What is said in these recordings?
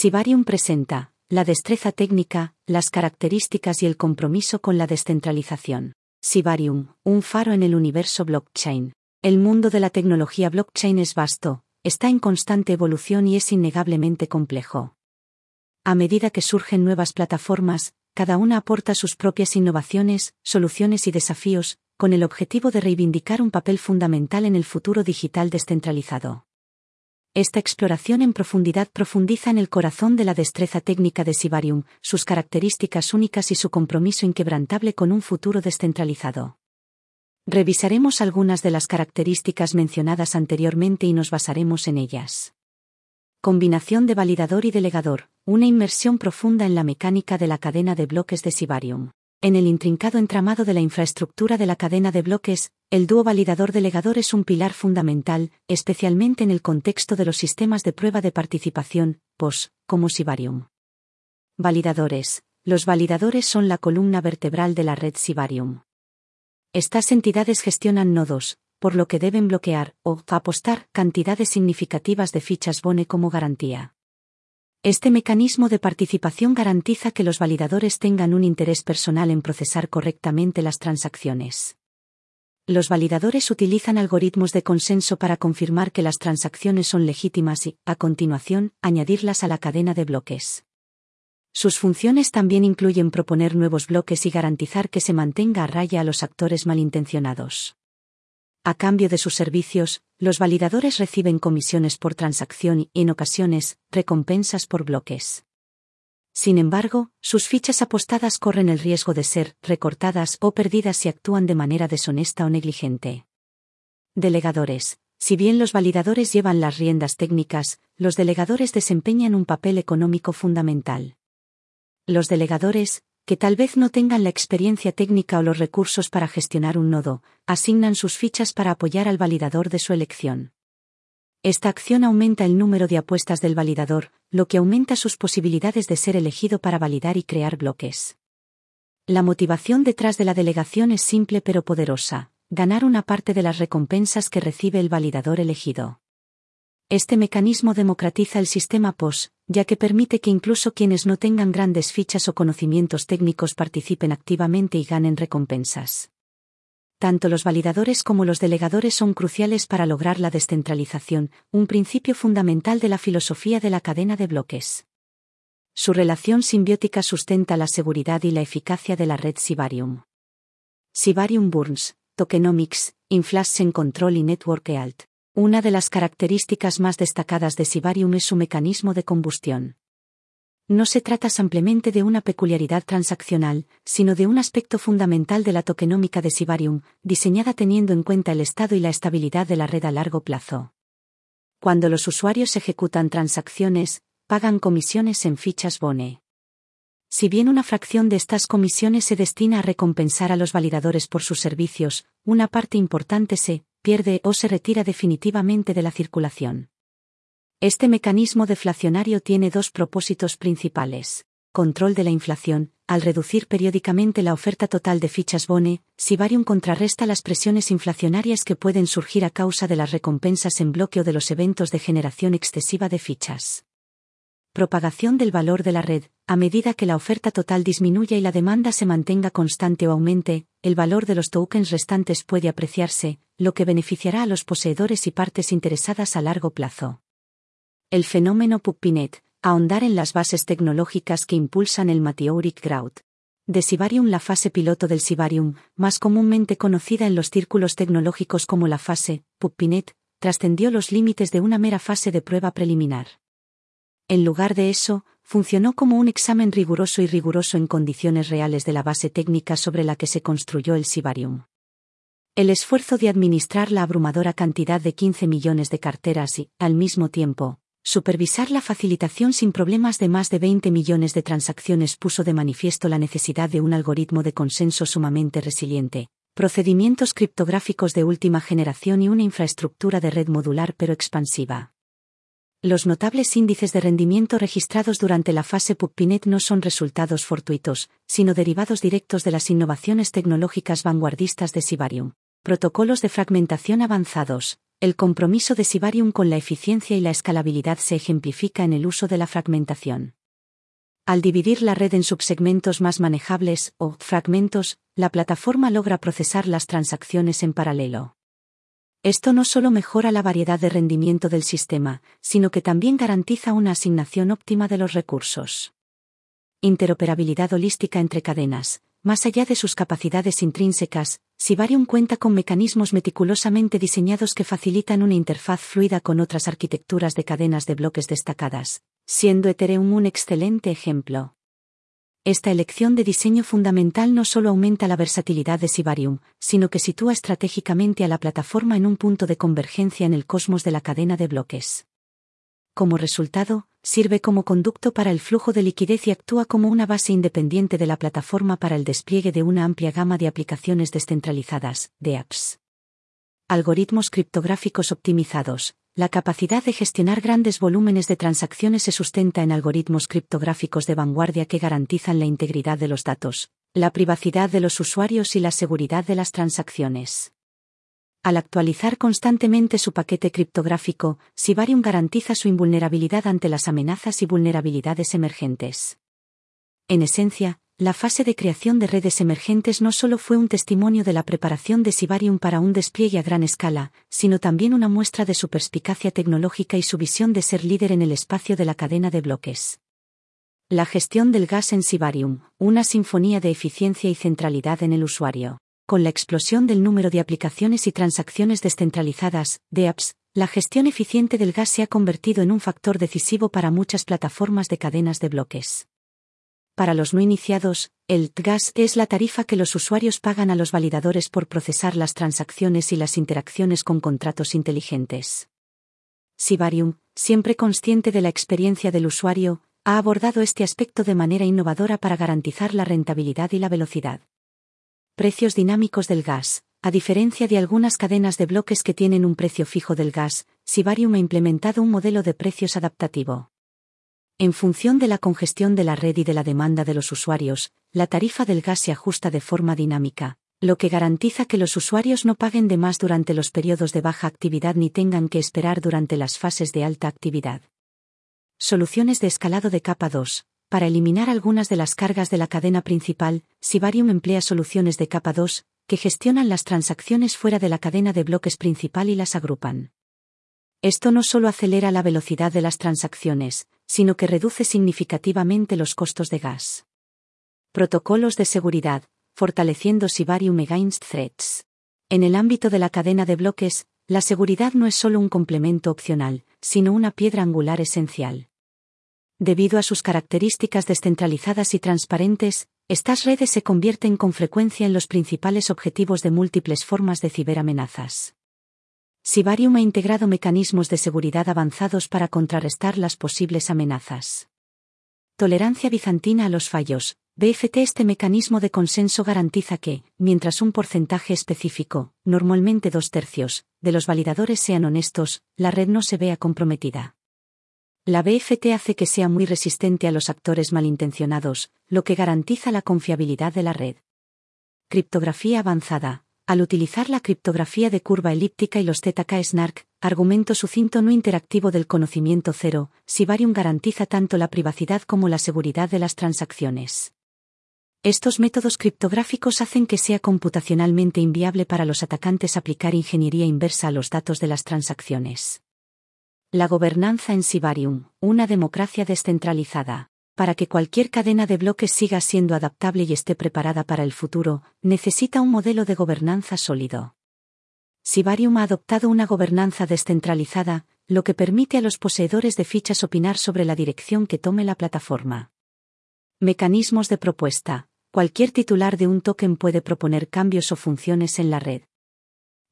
Sibarium presenta la destreza técnica, las características y el compromiso con la descentralización. Sibarium, un faro en el universo blockchain. El mundo de la tecnología blockchain es vasto, está en constante evolución y es innegablemente complejo. A medida que surgen nuevas plataformas, cada una aporta sus propias innovaciones, soluciones y desafíos, con el objetivo de reivindicar un papel fundamental en el futuro digital descentralizado. Esta exploración en profundidad profundiza en el corazón de la destreza técnica de Sibarium, sus características únicas y su compromiso inquebrantable con un futuro descentralizado. Revisaremos algunas de las características mencionadas anteriormente y nos basaremos en ellas. Combinación de validador y delegador, una inmersión profunda en la mecánica de la cadena de bloques de Sibarium. En el intrincado entramado de la infraestructura de la cadena de bloques, el dúo validador-delegador es un pilar fundamental, especialmente en el contexto de los sistemas de prueba de participación, POS, como Sibarium. Validadores. Los validadores son la columna vertebral de la red Sibarium. Estas entidades gestionan nodos, por lo que deben bloquear o apostar cantidades significativas de fichas BONE como garantía. Este mecanismo de participación garantiza que los validadores tengan un interés personal en procesar correctamente las transacciones. Los validadores utilizan algoritmos de consenso para confirmar que las transacciones son legítimas y, a continuación, añadirlas a la cadena de bloques. Sus funciones también incluyen proponer nuevos bloques y garantizar que se mantenga a raya a los actores malintencionados. A cambio de sus servicios, los validadores reciben comisiones por transacción y, en ocasiones, recompensas por bloques. Sin embargo, sus fichas apostadas corren el riesgo de ser recortadas o perdidas si actúan de manera deshonesta o negligente. Delegadores. Si bien los validadores llevan las riendas técnicas, los delegadores desempeñan un papel económico fundamental. Los delegadores, que tal vez no tengan la experiencia técnica o los recursos para gestionar un nodo, asignan sus fichas para apoyar al validador de su elección. Esta acción aumenta el número de apuestas del validador, lo que aumenta sus posibilidades de ser elegido para validar y crear bloques. La motivación detrás de la delegación es simple pero poderosa, ganar una parte de las recompensas que recibe el validador elegido. Este mecanismo democratiza el sistema POS, ya que permite que incluso quienes no tengan grandes fichas o conocimientos técnicos participen activamente y ganen recompensas. Tanto los validadores como los delegadores son cruciales para lograr la descentralización, un principio fundamental de la filosofía de la cadena de bloques. Su relación simbiótica sustenta la seguridad y la eficacia de la red Sibarium. Sibarium Burns, Tokenomics, Inflation Control y Network EALT. Una de las características más destacadas de Sibarium es su mecanismo de combustión. No se trata simplemente de una peculiaridad transaccional, sino de un aspecto fundamental de la tokenómica de Sibarium, diseñada teniendo en cuenta el estado y la estabilidad de la red a largo plazo. Cuando los usuarios ejecutan transacciones, pagan comisiones en fichas BONE. Si bien una fracción de estas comisiones se destina a recompensar a los validadores por sus servicios, una parte importante se pierde o se retira definitivamente de la circulación. Este mecanismo deflacionario tiene dos propósitos principales. Control de la inflación, al reducir periódicamente la oferta total de fichas Bone, Sibarium contrarresta las presiones inflacionarias que pueden surgir a causa de las recompensas en bloque o de los eventos de generación excesiva de fichas. Propagación del valor de la red. A medida que la oferta total disminuya y la demanda se mantenga constante o aumente, el valor de los tokens restantes puede apreciarse, lo que beneficiará a los poseedores y partes interesadas a largo plazo. El fenómeno Puppinet, ahondar en las bases tecnológicas que impulsan el Meteoric Growth. De Sibarium La fase piloto del Sibarium, más comúnmente conocida en los círculos tecnológicos como la fase Puppinet, trascendió los límites de una mera fase de prueba preliminar. En lugar de eso, funcionó como un examen riguroso y riguroso en condiciones reales de la base técnica sobre la que se construyó el Sibarium. El esfuerzo de administrar la abrumadora cantidad de 15 millones de carteras y, al mismo tiempo, supervisar la facilitación sin problemas de más de 20 millones de transacciones puso de manifiesto la necesidad de un algoritmo de consenso sumamente resiliente, procedimientos criptográficos de última generación y una infraestructura de red modular pero expansiva. Los notables índices de rendimiento registrados durante la fase PubPinet no son resultados fortuitos, sino derivados directos de las innovaciones tecnológicas vanguardistas de Sibarium. Protocolos de fragmentación avanzados, El compromiso de Sibarium con la eficiencia y la escalabilidad se ejemplifica en el uso de la fragmentación. Al dividir la red en subsegmentos más manejables, o fragmentos, la plataforma logra procesar las transacciones en paralelo. Esto no solo mejora la variedad de rendimiento del sistema, sino que también garantiza una asignación óptima de los recursos. Interoperabilidad holística entre cadenas. Más allá de sus capacidades intrínsecas, Sibarium cuenta con mecanismos meticulosamente diseñados que facilitan una interfaz fluida con otras arquitecturas de cadenas de bloques destacadas, siendo Ethereum un excelente ejemplo. Esta elección de diseño fundamental no solo aumenta la versatilidad de Sibarium, sino que sitúa estratégicamente a la plataforma en un punto de convergencia en el cosmos de la cadena de bloques. Como resultado, sirve como conducto para el flujo de liquidez y actúa como una base independiente de la plataforma para el despliegue de una amplia gama de aplicaciones descentralizadas, de apps. Algoritmos criptográficos optimizados. La capacidad de gestionar grandes volúmenes de transacciones se sustenta en algoritmos criptográficos de vanguardia que garantizan la integridad de los datos, la privacidad de los usuarios y la seguridad de las transacciones. Al actualizar constantemente su paquete criptográfico, Sibarium garantiza su invulnerabilidad ante las amenazas y vulnerabilidades emergentes. En esencia, la fase de creación de redes emergentes no solo fue un testimonio de la preparación de Sibarium para un despliegue a gran escala, sino también una muestra de su perspicacia tecnológica y su visión de ser líder en el espacio de la cadena de bloques. La gestión del gas en Sibarium, una sinfonía de eficiencia y centralidad en el usuario. Con la explosión del número de aplicaciones y transacciones descentralizadas, de apps, la gestión eficiente del gas se ha convertido en un factor decisivo para muchas plataformas de cadenas de bloques. Para los no iniciados, el gas es la tarifa que los usuarios pagan a los validadores por procesar las transacciones y las interacciones con contratos inteligentes. Sibarium, siempre consciente de la experiencia del usuario, ha abordado este aspecto de manera innovadora para garantizar la rentabilidad y la velocidad. Precios dinámicos del gas. A diferencia de algunas cadenas de bloques que tienen un precio fijo del gas, Sibarium ha implementado un modelo de precios adaptativo. En función de la congestión de la red y de la demanda de los usuarios, la tarifa del gas se ajusta de forma dinámica, lo que garantiza que los usuarios no paguen de más durante los periodos de baja actividad ni tengan que esperar durante las fases de alta actividad. Soluciones de escalado de capa 2. Para eliminar algunas de las cargas de la cadena principal, Sibarium emplea soluciones de capa 2, que gestionan las transacciones fuera de la cadena de bloques principal y las agrupan. Esto no solo acelera la velocidad de las transacciones, sino que reduce significativamente los costos de gas. Protocolos de seguridad, fortaleciendo Sibarium Against Threats. En el ámbito de la cadena de bloques, la seguridad no es solo un complemento opcional, sino una piedra angular esencial. Debido a sus características descentralizadas y transparentes, estas redes se convierten con frecuencia en los principales objetivos de múltiples formas de ciberamenazas. Sibarium ha integrado mecanismos de seguridad avanzados para contrarrestar las posibles amenazas. Tolerancia bizantina a los fallos. BFT Este mecanismo de consenso garantiza que, mientras un porcentaje específico, normalmente dos tercios, de los validadores sean honestos, la red no se vea comprometida. La BFT hace que sea muy resistente a los actores malintencionados, lo que garantiza la confiabilidad de la red. Criptografía avanzada. Al utilizar la criptografía de curva elíptica y los ZK-SNARK, argumento sucinto no interactivo del conocimiento cero, Sibarium garantiza tanto la privacidad como la seguridad de las transacciones. Estos métodos criptográficos hacen que sea computacionalmente inviable para los atacantes aplicar ingeniería inversa a los datos de las transacciones. La gobernanza en Sibarium, una democracia descentralizada. Para que cualquier cadena de bloques siga siendo adaptable y esté preparada para el futuro, necesita un modelo de gobernanza sólido. Sibarium ha adoptado una gobernanza descentralizada, lo que permite a los poseedores de fichas opinar sobre la dirección que tome la plataforma. Mecanismos de propuesta. Cualquier titular de un token puede proponer cambios o funciones en la red.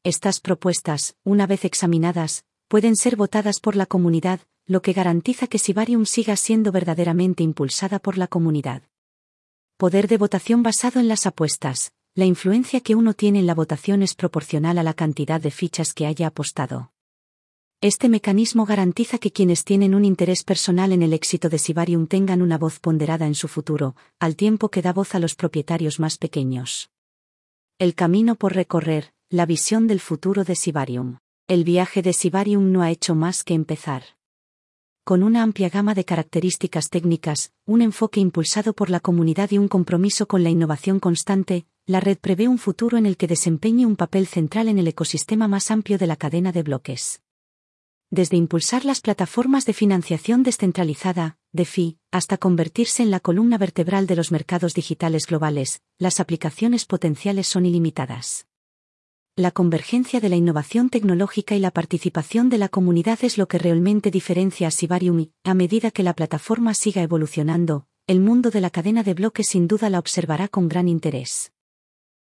Estas propuestas, una vez examinadas, pueden ser votadas por la comunidad, lo que garantiza que Sibarium siga siendo verdaderamente impulsada por la comunidad. Poder de votación basado en las apuestas. La influencia que uno tiene en la votación es proporcional a la cantidad de fichas que haya apostado. Este mecanismo garantiza que quienes tienen un interés personal en el éxito de Sibarium tengan una voz ponderada en su futuro, al tiempo que da voz a los propietarios más pequeños. El camino por recorrer, la visión del futuro de Sibarium. El viaje de Sibarium no ha hecho más que empezar. Con una amplia gama de características técnicas, un enfoque impulsado por la comunidad y un compromiso con la innovación constante, la red prevé un futuro en el que desempeñe un papel central en el ecosistema más amplio de la cadena de bloques. Desde impulsar las plataformas de financiación descentralizada, DeFi, hasta convertirse en la columna vertebral de los mercados digitales globales, las aplicaciones potenciales son ilimitadas. La convergencia de la innovación tecnológica y la participación de la comunidad es lo que realmente diferencia a Sibarium y, a medida que la plataforma siga evolucionando, el mundo de la cadena de bloques sin duda la observará con gran interés.